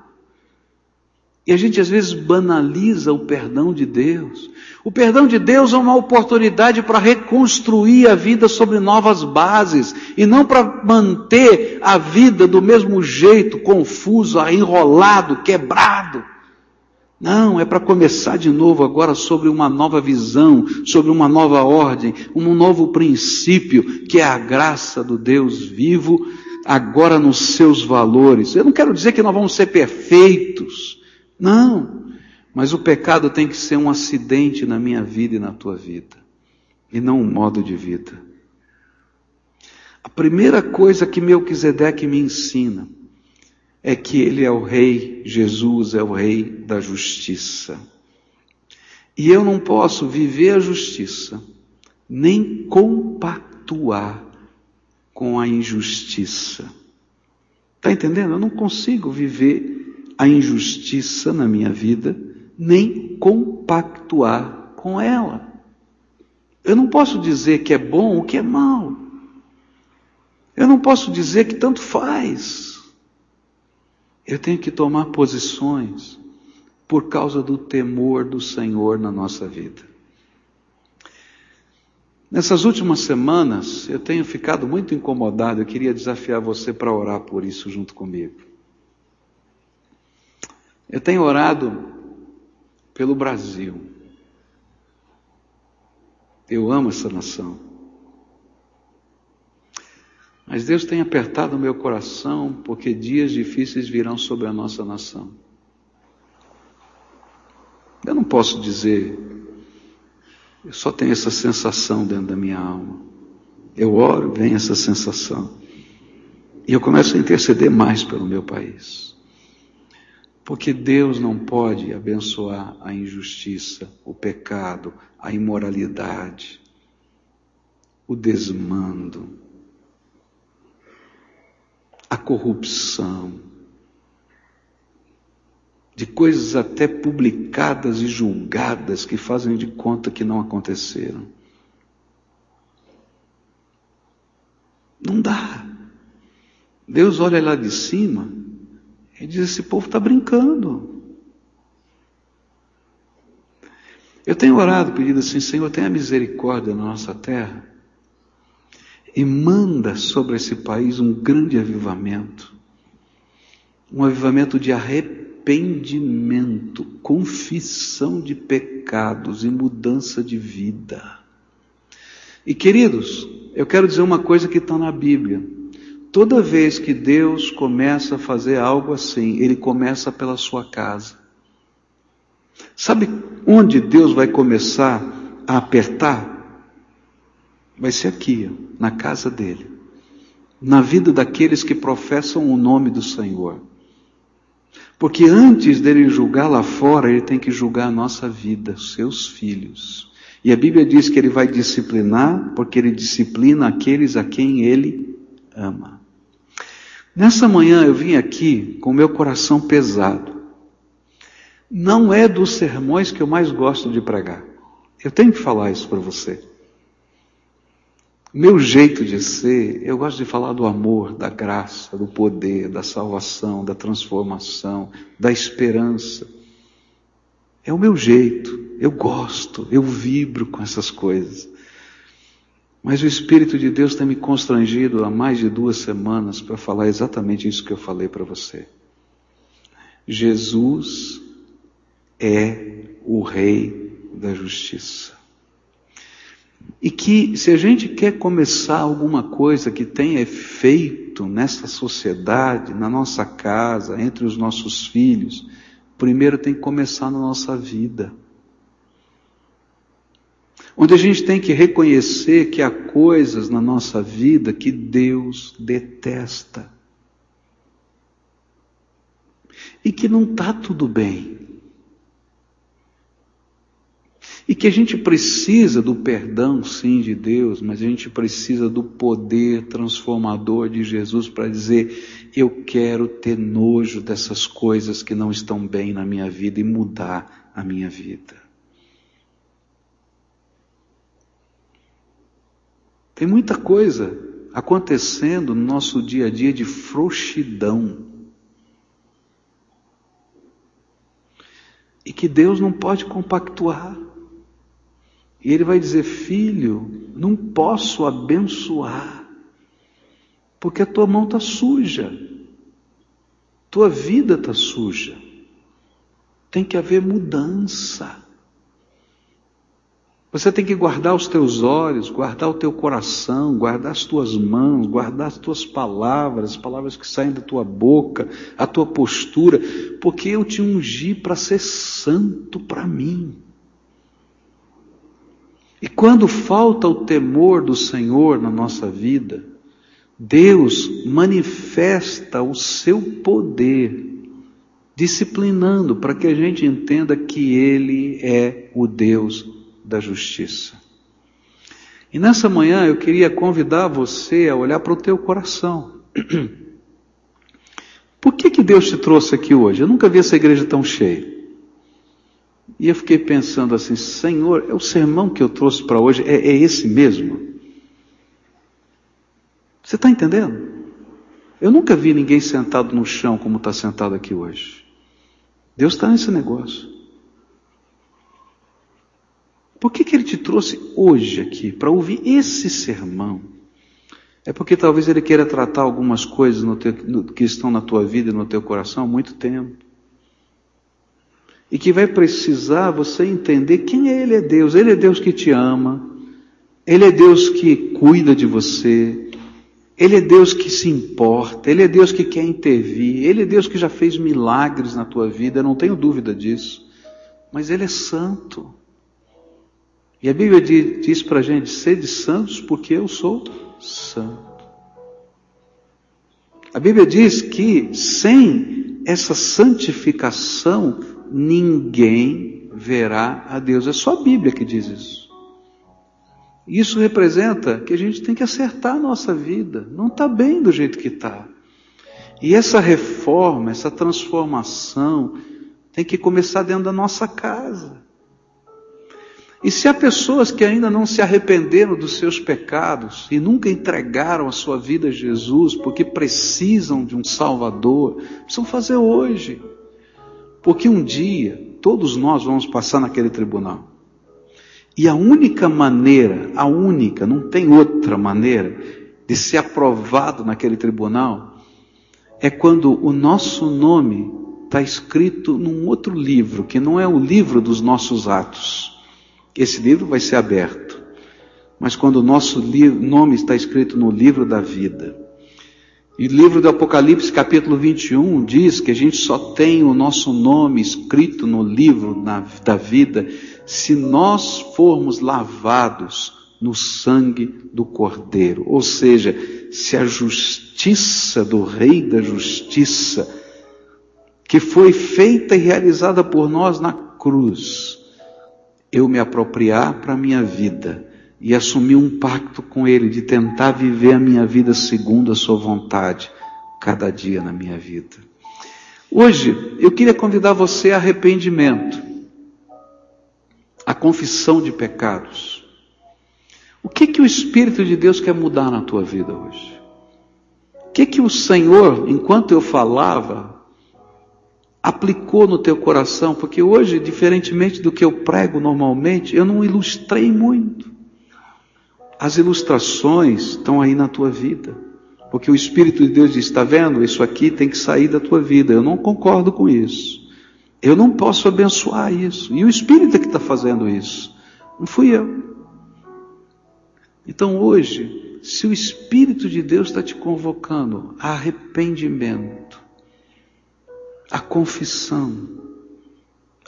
E a gente às vezes banaliza o perdão de Deus. O perdão de Deus é uma oportunidade para reconstruir a vida sobre novas bases e não para manter a vida do mesmo jeito, confuso, enrolado, quebrado. Não, é para começar de novo agora sobre uma nova visão, sobre uma nova ordem, um novo princípio, que é a graça do Deus vivo, agora nos seus valores. Eu não quero dizer que nós vamos ser perfeitos, não, mas o pecado tem que ser um acidente na minha vida e na tua vida, e não um modo de vida. A primeira coisa que Melquisedeque me ensina é que ele é o rei, Jesus é o rei da justiça. E eu não posso viver a justiça, nem compactuar com a injustiça. Está entendendo? Eu não consigo viver a injustiça na minha vida, nem compactuar com ela. Eu não posso dizer que é bom ou que é mal. Eu não posso dizer que tanto faz. Eu tenho que tomar posições por causa do temor do Senhor na nossa vida. Nessas últimas semanas, eu tenho ficado muito incomodado. Eu queria desafiar você para orar por isso junto comigo. Eu tenho orado pelo Brasil. Eu amo essa nação. Mas Deus tem apertado o meu coração porque dias difíceis virão sobre a nossa nação. Eu não posso dizer, eu só tenho essa sensação dentro da minha alma. Eu oro, vem essa sensação. E eu começo a interceder mais pelo meu país. Porque Deus não pode abençoar a injustiça, o pecado, a imoralidade, o desmando a corrupção, de coisas até publicadas e julgadas que fazem de conta que não aconteceram. Não dá. Deus olha lá de cima e diz: esse povo está brincando. Eu tenho orado, pedido assim, Senhor, tenha misericórdia na nossa terra e manda sobre esse país um grande avivamento. Um avivamento de arrependimento, confissão de pecados e mudança de vida. E queridos, eu quero dizer uma coisa que está na Bíblia. Toda vez que Deus começa a fazer algo assim, Ele começa pela sua casa. Sabe onde Deus vai começar a apertar? Vai ser aqui, na casa dele, na vida daqueles que professam o nome do Senhor. Porque antes dele julgar lá fora, ele tem que julgar a nossa vida, seus filhos. E a Bíblia diz que ele vai disciplinar, porque ele disciplina aqueles a quem ele ama. Nessa manhã eu vim aqui com meu coração pesado. Não é dos sermões que eu mais gosto de pregar. Eu tenho que falar isso para você. Meu jeito de ser, eu gosto de falar do amor, da graça, do poder, da salvação, da transformação, da esperança. É o meu jeito, eu gosto, eu vibro com essas coisas. Mas o Espírito de Deus tem me constrangido há mais de duas semanas para falar exatamente isso que eu falei para você. Jesus é o Rei da Justiça. E que se a gente quer começar alguma coisa que tenha efeito nessa sociedade, na nossa casa, entre os nossos filhos, primeiro tem que começar na nossa vida onde a gente tem que reconhecer que há coisas na nossa vida que Deus detesta. E que não está tudo bem. E que a gente precisa do perdão, sim, de Deus, mas a gente precisa do poder transformador de Jesus para dizer: eu quero ter nojo dessas coisas que não estão bem na minha vida e mudar a minha vida. Tem muita coisa acontecendo no nosso dia a dia de frouxidão. E que Deus não pode compactuar. E Ele vai dizer: Filho, não posso abençoar, porque a tua mão está suja, tua vida está suja. Tem que haver mudança. Você tem que guardar os teus olhos, guardar o teu coração, guardar as tuas mãos, guardar as tuas palavras, as palavras que saem da tua boca, a tua postura, porque eu te ungi para ser santo para mim. E quando falta o temor do Senhor na nossa vida, Deus manifesta o seu poder, disciplinando para que a gente entenda que Ele é o Deus da justiça. E nessa manhã eu queria convidar você a olhar para o teu coração. Por que, que Deus te trouxe aqui hoje? Eu nunca vi essa igreja tão cheia. E eu fiquei pensando assim, Senhor, é o sermão que eu trouxe para hoje, é, é esse mesmo? Você está entendendo? Eu nunca vi ninguém sentado no chão como está sentado aqui hoje. Deus está nesse negócio. Por que, que ele te trouxe hoje aqui para ouvir esse sermão? É porque talvez ele queira tratar algumas coisas no teu, no, que estão na tua vida e no teu coração há muito tempo. E que vai precisar você entender quem é Ele é Deus. Ele é Deus que te ama. Ele é Deus que cuida de você. Ele é Deus que se importa. Ele é Deus que quer intervir. Ele é Deus que já fez milagres na tua vida. Eu não tenho dúvida disso. Mas Ele é santo. E a Bíblia diz, diz para a gente: sede santos, porque eu sou santo. A Bíblia diz que sem essa santificação, ninguém verá a Deus. É só a Bíblia que diz isso. Isso representa que a gente tem que acertar a nossa vida. Não está bem do jeito que está. E essa reforma, essa transformação, tem que começar dentro da nossa casa. E se há pessoas que ainda não se arrependeram dos seus pecados e nunca entregaram a sua vida a Jesus porque precisam de um Salvador, precisam fazer hoje. Porque um dia todos nós vamos passar naquele tribunal. E a única maneira, a única, não tem outra maneira de ser aprovado naquele tribunal é quando o nosso nome está escrito num outro livro, que não é o livro dos nossos atos esse livro vai ser aberto. Mas quando o nosso nome está escrito no livro da vida, e o livro do Apocalipse, capítulo 21, diz que a gente só tem o nosso nome escrito no livro da vida se nós formos lavados no sangue do Cordeiro. Ou seja, se a justiça do Rei da Justiça, que foi feita e realizada por nós na cruz, eu me apropriar para a minha vida e assumir um pacto com Ele de tentar viver a minha vida segundo a Sua vontade, cada dia na minha vida. Hoje, eu queria convidar você a arrependimento, a confissão de pecados. O que que o Espírito de Deus quer mudar na tua vida hoje? O que que o Senhor, enquanto eu falava, aplicou no teu coração, porque hoje, diferentemente do que eu prego normalmente, eu não ilustrei muito. as ilustrações estão aí na tua vida. Porque o Espírito de Deus diz: está vendo? Isso aqui tem que sair da tua vida. Eu não concordo com isso. Eu não posso abençoar isso. E o Espírito é que está fazendo isso. Não fui eu. Então hoje, se o Espírito de Deus está te convocando a arrependimento, a confissão,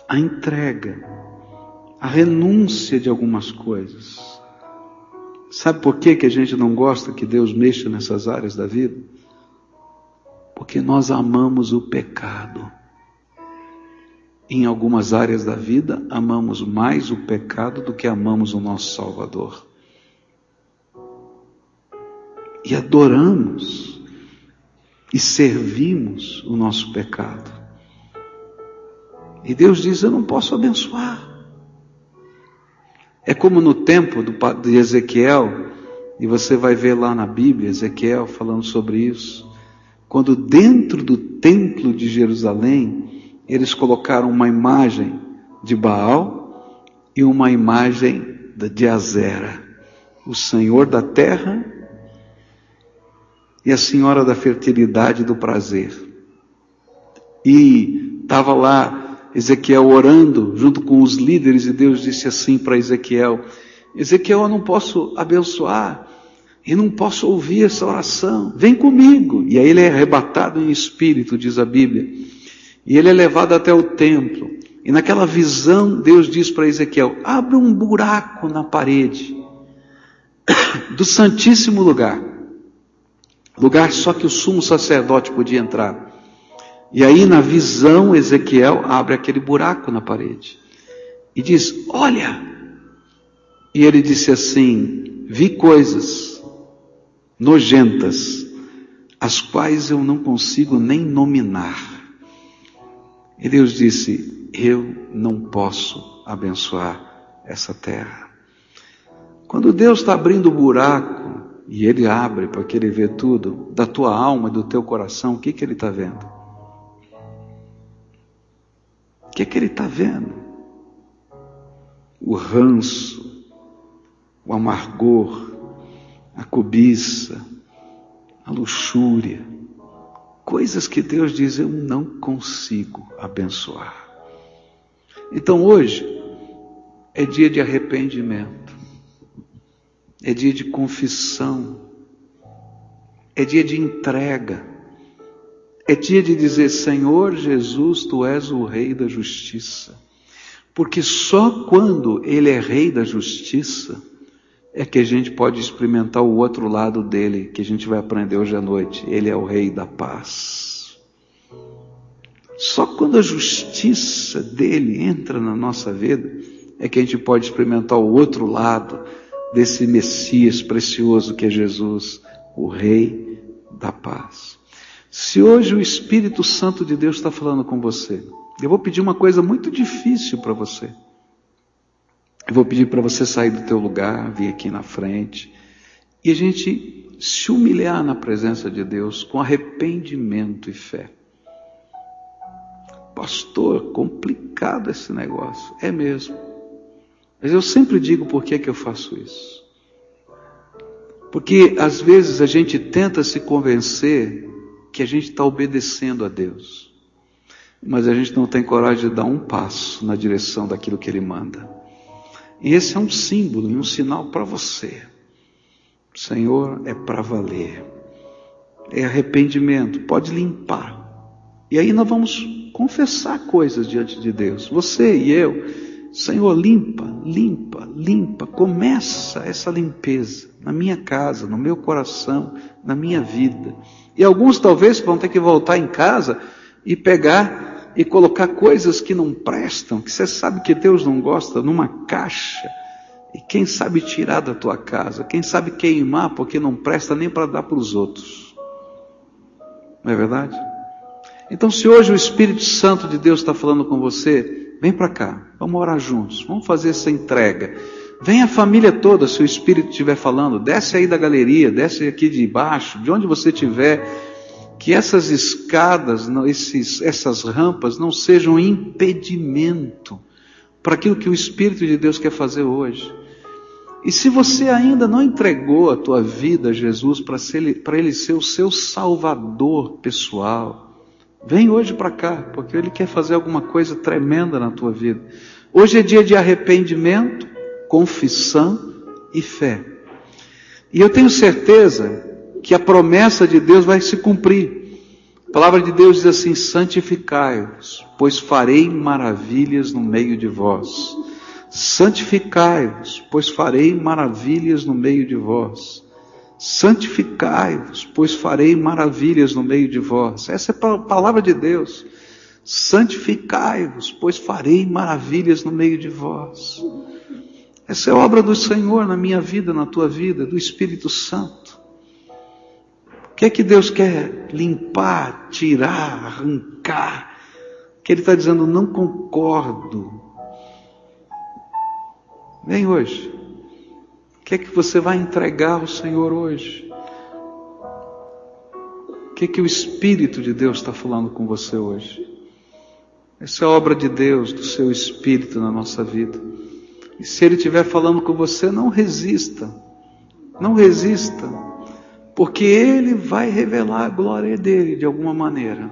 a entrega, a renúncia de algumas coisas. Sabe por que, que a gente não gosta que Deus mexa nessas áreas da vida? Porque nós amamos o pecado. Em algumas áreas da vida, amamos mais o pecado do que amamos o nosso Salvador. E adoramos e servimos o nosso pecado. E Deus diz: Eu não posso abençoar. É como no tempo de Ezequiel, e você vai ver lá na Bíblia, Ezequiel falando sobre isso. Quando dentro do templo de Jerusalém, eles colocaram uma imagem de Baal e uma imagem de Azera, o Senhor da terra e a Senhora da fertilidade e do prazer. E estava lá Ezequiel orando junto com os líderes e Deus disse assim para Ezequiel: Ezequiel, eu não posso abençoar e não posso ouvir essa oração. Vem comigo. E aí ele é arrebatado em espírito, diz a Bíblia. E ele é levado até o templo. E naquela visão, Deus diz para Ezequiel: abre um buraco na parede do Santíssimo Lugar. Lugar só que o sumo sacerdote podia entrar. E aí, na visão, Ezequiel abre aquele buraco na parede e diz: Olha! E ele disse assim: Vi coisas nojentas, as quais eu não consigo nem nominar. E Deus disse: Eu não posso abençoar essa terra. Quando Deus está abrindo o buraco, e Ele abre para que Ele vê tudo, da tua alma e do teu coração, o que, que Ele está vendo? que é que ele está vendo? O ranço, o amargor, a cobiça, a luxúria, coisas que Deus diz eu não consigo abençoar. Então hoje é dia de arrependimento, é dia de confissão, é dia de entrega é dia de dizer: Senhor Jesus, tu és o Rei da justiça. Porque só quando Ele é Rei da justiça é que a gente pode experimentar o outro lado dele, que a gente vai aprender hoje à noite. Ele é o Rei da paz. Só quando a justiça dele entra na nossa vida é que a gente pode experimentar o outro lado desse Messias precioso que é Jesus, o Rei da paz. Se hoje o Espírito Santo de Deus está falando com você, eu vou pedir uma coisa muito difícil para você. Eu vou pedir para você sair do teu lugar, vir aqui na frente e a gente se humilhar na presença de Deus com arrependimento e fé. Pastor, complicado esse negócio. É mesmo. Mas eu sempre digo por que, que eu faço isso. Porque às vezes a gente tenta se convencer que a gente está obedecendo a Deus, mas a gente não tem coragem de dar um passo na direção daquilo que Ele manda. E esse é um símbolo e um sinal para você. Senhor, é para valer. É arrependimento, pode limpar. E aí nós vamos confessar coisas diante de Deus. Você e eu, Senhor, limpa, limpa, limpa. Começa essa limpeza na minha casa, no meu coração, na minha vida. E alguns talvez vão ter que voltar em casa e pegar e colocar coisas que não prestam, que você sabe que Deus não gosta, numa caixa. E quem sabe tirar da tua casa, quem sabe queimar porque não presta nem para dar para os outros. Não é verdade? Então, se hoje o Espírito Santo de Deus está falando com você, vem para cá, vamos orar juntos, vamos fazer essa entrega. Vem a família toda, se o Espírito estiver falando, desce aí da galeria, desce aqui de baixo, de onde você estiver, que essas escadas, esses, essas rampas não sejam impedimento para aquilo que o Espírito de Deus quer fazer hoje. E se você ainda não entregou a tua vida a Jesus para ele ser o seu salvador pessoal, vem hoje para cá, porque ele quer fazer alguma coisa tremenda na tua vida. Hoje é dia de arrependimento, confissão e fé. E eu tenho certeza que a promessa de Deus vai se cumprir. A palavra de Deus diz assim: santificai-vos, pois farei maravilhas no meio de vós. Santificai-vos, pois farei maravilhas no meio de vós. Santificai-vos, pois farei maravilhas no meio de vós. Essa é a palavra de Deus. Santificai-vos, pois farei maravilhas no meio de vós. Essa é obra do Senhor na minha vida, na tua vida, do Espírito Santo. O que é que Deus quer limpar, tirar, arrancar? Que Ele está dizendo, não concordo. Vem hoje. Que é que você vai entregar ao Senhor hoje? O que é que o Espírito de Deus está falando com você hoje? Essa é obra de Deus, do seu Espírito na nossa vida. E se Ele estiver falando com você, não resista. Não resista. Porque Ele vai revelar a glória dele de alguma maneira.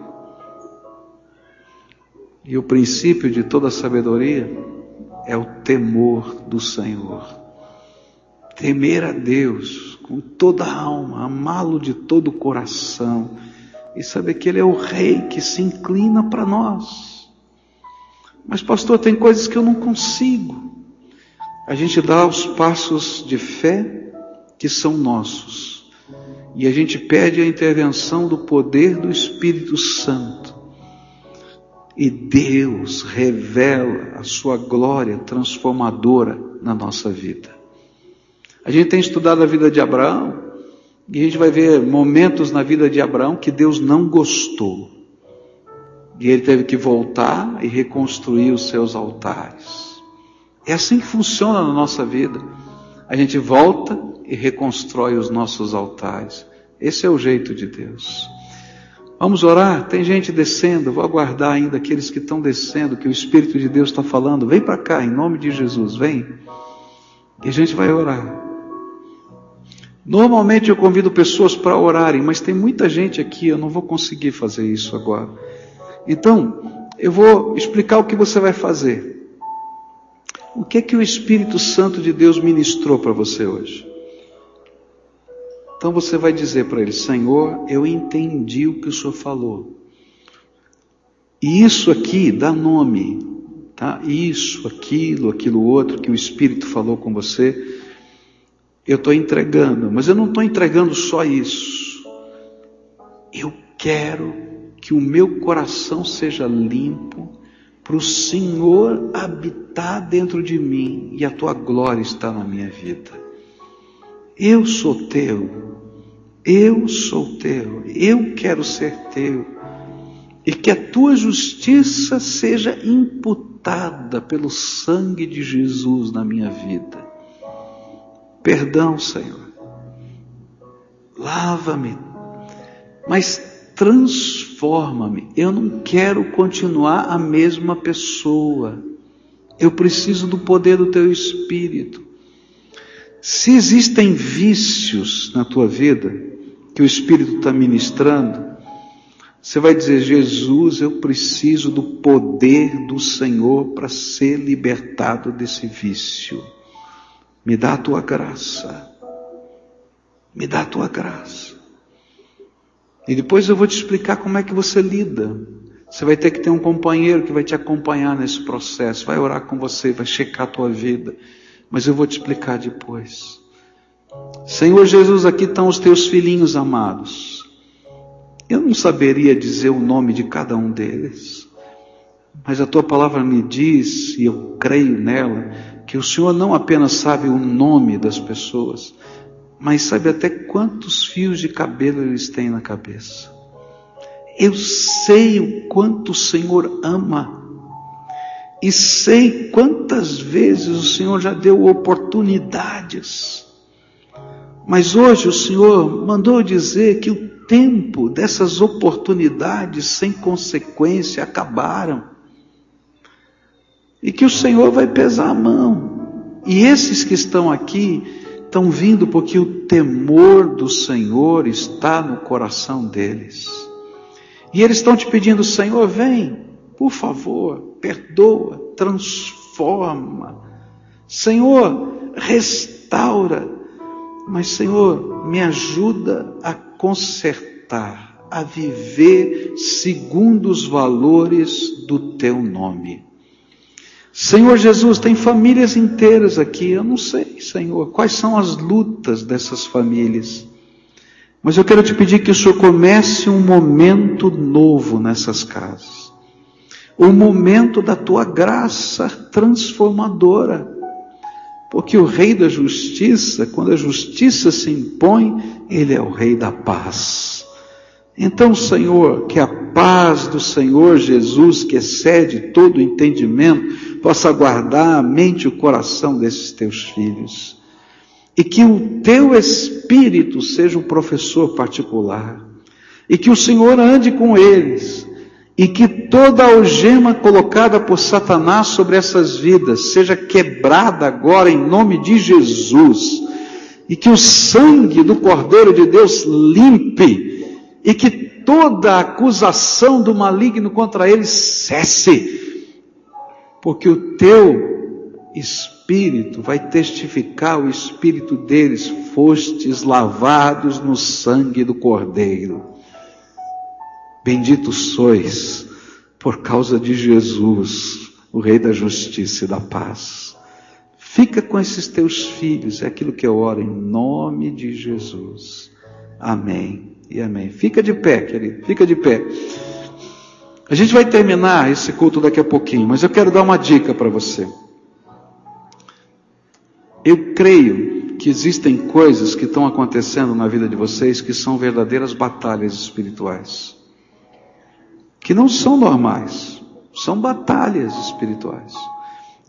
E o princípio de toda sabedoria é o temor do Senhor. Temer a Deus com toda a alma, amá-lo de todo o coração e saber que Ele é o Rei que se inclina para nós. Mas, pastor, tem coisas que eu não consigo a gente dá os passos de fé que são nossos. E a gente pede a intervenção do poder do Espírito Santo. E Deus revela a sua glória transformadora na nossa vida. A gente tem estudado a vida de Abraão e a gente vai ver momentos na vida de Abraão que Deus não gostou. E ele teve que voltar e reconstruir os seus altares. É assim que funciona na nossa vida. A gente volta e reconstrói os nossos altares. Esse é o jeito de Deus. Vamos orar? Tem gente descendo, vou aguardar ainda aqueles que estão descendo, que o Espírito de Deus está falando. Vem para cá, em nome de Jesus, vem. E a gente vai orar. Normalmente eu convido pessoas para orarem, mas tem muita gente aqui, eu não vou conseguir fazer isso agora. Então, eu vou explicar o que você vai fazer. O que é que o Espírito Santo de Deus ministrou para você hoje? Então você vai dizer para ele: Senhor, eu entendi o que o Senhor falou. E isso aqui dá nome, tá? Isso, aquilo, aquilo outro que o Espírito falou com você, eu estou entregando, mas eu não estou entregando só isso. Eu quero que o meu coração seja limpo para o Senhor habitar dentro de mim e a tua glória está na minha vida. Eu sou teu, eu sou teu, eu quero ser teu, e que a tua justiça seja imputada pelo sangue de Jesus na minha vida. Perdão, Senhor, lava-me, mas transforma-me. Eu não quero continuar a mesma pessoa. Eu preciso do poder do teu espírito. Se existem vícios na tua vida que o espírito está ministrando, você vai dizer: Jesus, eu preciso do poder do Senhor para ser libertado desse vício. Me dá a tua graça. Me dá a tua graça. E depois eu vou te explicar como é que você lida. Você vai ter que ter um companheiro que vai te acompanhar nesse processo, vai orar com você, vai checar a tua vida. Mas eu vou te explicar depois. Senhor Jesus, aqui estão os teus filhinhos amados. Eu não saberia dizer o nome de cada um deles, mas a tua palavra me diz, e eu creio nela, que o Senhor não apenas sabe o nome das pessoas, mas sabe até quantos fios de cabelo eles têm na cabeça. Eu sei o quanto o Senhor ama, e sei quantas vezes o Senhor já deu oportunidades, mas hoje o Senhor mandou dizer que o tempo dessas oportunidades sem consequência acabaram, e que o Senhor vai pesar a mão E esses que estão aqui estão vindo porque o temor do Senhor está no coração deles. E eles estão te pedindo, Senhor, vem, por favor, perdoa, transforma. Senhor, restaura. Mas, Senhor, me ajuda a consertar, a viver segundo os valores do teu nome. Senhor Jesus, tem famílias inteiras aqui. Eu não sei, Senhor, quais são as lutas dessas famílias. Mas eu quero te pedir que o Senhor comece um momento novo nessas casas. O momento da tua graça transformadora. Porque o Rei da Justiça, quando a justiça se impõe, ele é o Rei da paz. Então, Senhor, que a paz do Senhor Jesus, que excede todo entendimento, possa guardar a mente e o coração desses teus filhos. E que o teu Espírito seja um professor particular. E que o Senhor ande com eles. E que toda algema colocada por Satanás sobre essas vidas seja quebrada agora em nome de Jesus. E que o sangue do Cordeiro de Deus limpe e que toda acusação do maligno contra eles cesse, porque o teu espírito vai testificar o espírito deles, fostes lavados no sangue do Cordeiro. Bendito sois por causa de Jesus, o Rei da Justiça e da Paz. Fica com esses teus filhos, é aquilo que eu oro em nome de Jesus. Amém e amém. Fica de pé, querido, fica de pé. A gente vai terminar esse culto daqui a pouquinho, mas eu quero dar uma dica para você. Eu creio que existem coisas que estão acontecendo na vida de vocês que são verdadeiras batalhas espirituais. Que não são normais, são batalhas espirituais.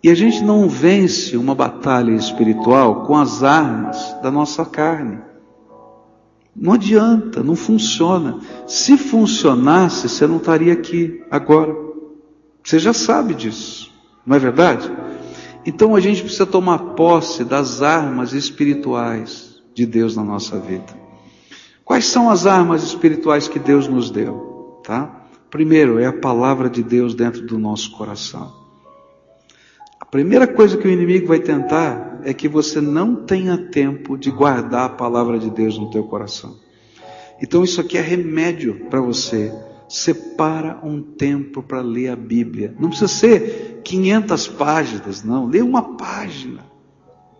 E a gente não vence uma batalha espiritual com as armas da nossa carne. Não adianta, não funciona. Se funcionasse, você não estaria aqui agora. Você já sabe disso, não é verdade? Então a gente precisa tomar posse das armas espirituais de Deus na nossa vida. Quais são as armas espirituais que Deus nos deu? Tá? Primeiro é a palavra de Deus dentro do nosso coração. A primeira coisa que o inimigo vai tentar é que você não tenha tempo de guardar a palavra de Deus no teu coração. Então isso aqui é remédio para você. Separa um tempo para ler a Bíblia. Não precisa ser 500 páginas, não. Lê uma página,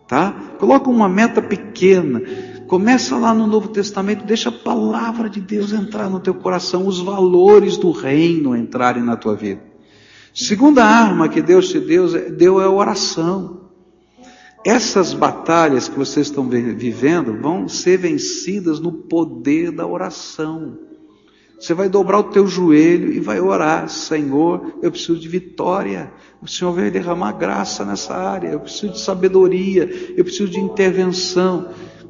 tá? Coloca uma meta pequena. Começa lá no Novo Testamento, deixa a palavra de Deus entrar no teu coração, os valores do reino entrarem na tua vida. Segunda arma que Deus te deu, deu é a oração. Essas batalhas que vocês estão vivendo vão ser vencidas no poder da oração. Você vai dobrar o teu joelho e vai orar, Senhor, eu preciso de vitória. O Senhor vai derramar graça nessa área. Eu preciso de sabedoria, eu preciso de intervenção.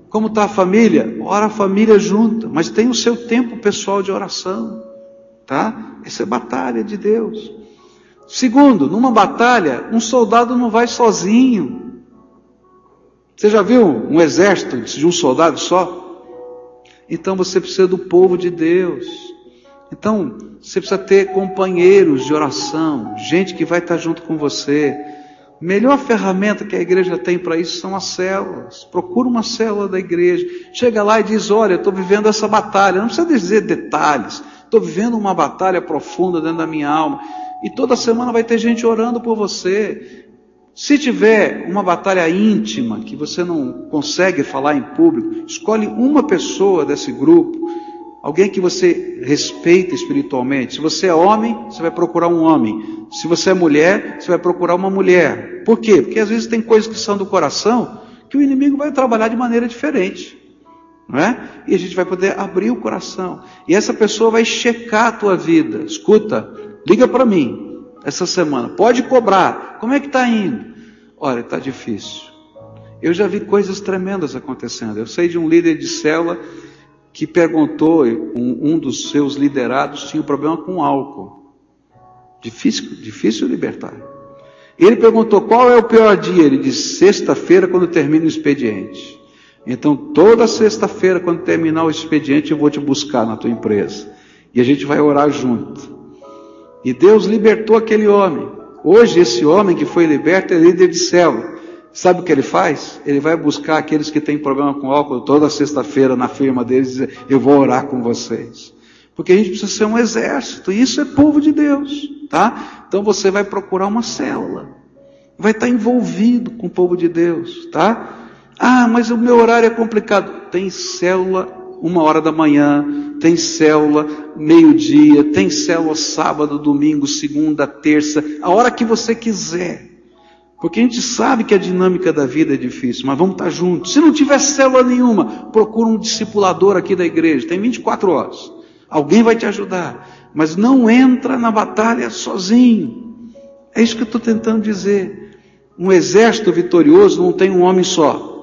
Como está a família? Ora a família junta, mas tem o seu tempo pessoal de oração, tá? Essa é batalha de Deus. Segundo, numa batalha, um soldado não vai sozinho. Você já viu um exército de um soldado só? Então você precisa do povo de Deus. Então você precisa ter companheiros de oração, gente que vai estar junto com você. Melhor ferramenta que a igreja tem para isso são as células. Procura uma célula da igreja. Chega lá e diz: Olha, estou vivendo essa batalha. Não precisa dizer detalhes. Estou vivendo uma batalha profunda dentro da minha alma. E toda semana vai ter gente orando por você. Se tiver uma batalha íntima que você não consegue falar em público, escolhe uma pessoa desse grupo, alguém que você respeita espiritualmente. Se você é homem, você vai procurar um homem. Se você é mulher, você vai procurar uma mulher. Por quê? Porque às vezes tem coisas que são do coração que o inimigo vai trabalhar de maneira diferente. Não é? E a gente vai poder abrir o coração. E essa pessoa vai checar a tua vida. Escuta, Liga para mim essa semana. Pode cobrar. Como é que está indo? Olha, está difícil. Eu já vi coisas tremendas acontecendo. Eu sei de um líder de célula que perguntou, um, um dos seus liderados tinha um problema com álcool. Difícil, difícil libertar. Ele perguntou qual é o pior dia. Ele disse sexta-feira, quando termina o expediente. Então, toda sexta-feira, quando terminar o expediente, eu vou te buscar na tua empresa. E a gente vai orar junto. E Deus libertou aquele homem. Hoje, esse homem que foi liberto é líder de célula. Sabe o que ele faz? Ele vai buscar aqueles que têm problema com álcool toda sexta-feira na firma deles e dizer: Eu vou orar com vocês. Porque a gente precisa ser um exército, e isso é povo de Deus, tá? Então você vai procurar uma célula, vai estar envolvido com o povo de Deus, tá? Ah, mas o meu horário é complicado. Tem célula uma hora da manhã, tem célula meio-dia, tem célula sábado, domingo, segunda, terça, a hora que você quiser. Porque a gente sabe que a dinâmica da vida é difícil, mas vamos estar juntos. Se não tiver célula nenhuma, procura um discipulador aqui da igreja, tem 24 horas. Alguém vai te ajudar, mas não entra na batalha sozinho. É isso que eu estou tentando dizer. Um exército vitorioso não tem um homem só.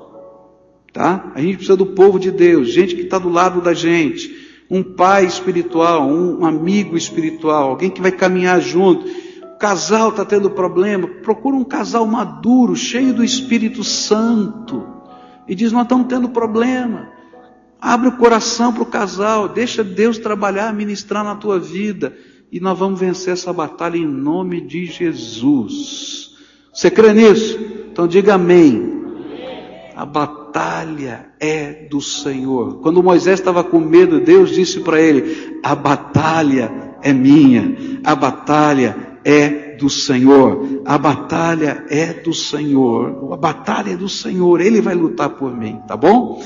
Tá? A gente precisa do povo de Deus, gente que está do lado da gente, um pai espiritual, um amigo espiritual, alguém que vai caminhar junto. O casal está tendo problema, procura um casal maduro, cheio do Espírito Santo, e diz: Nós estamos tendo problema. Abre o coração para o casal, deixa Deus trabalhar, ministrar na tua vida, e nós vamos vencer essa batalha em nome de Jesus. Você crê nisso? Então diga amém. A batalha é do Senhor. Quando Moisés estava com medo, Deus disse para ele: A batalha é minha, a batalha é do Senhor, a batalha é do Senhor, a batalha é do Senhor, Ele vai lutar por mim, tá bom?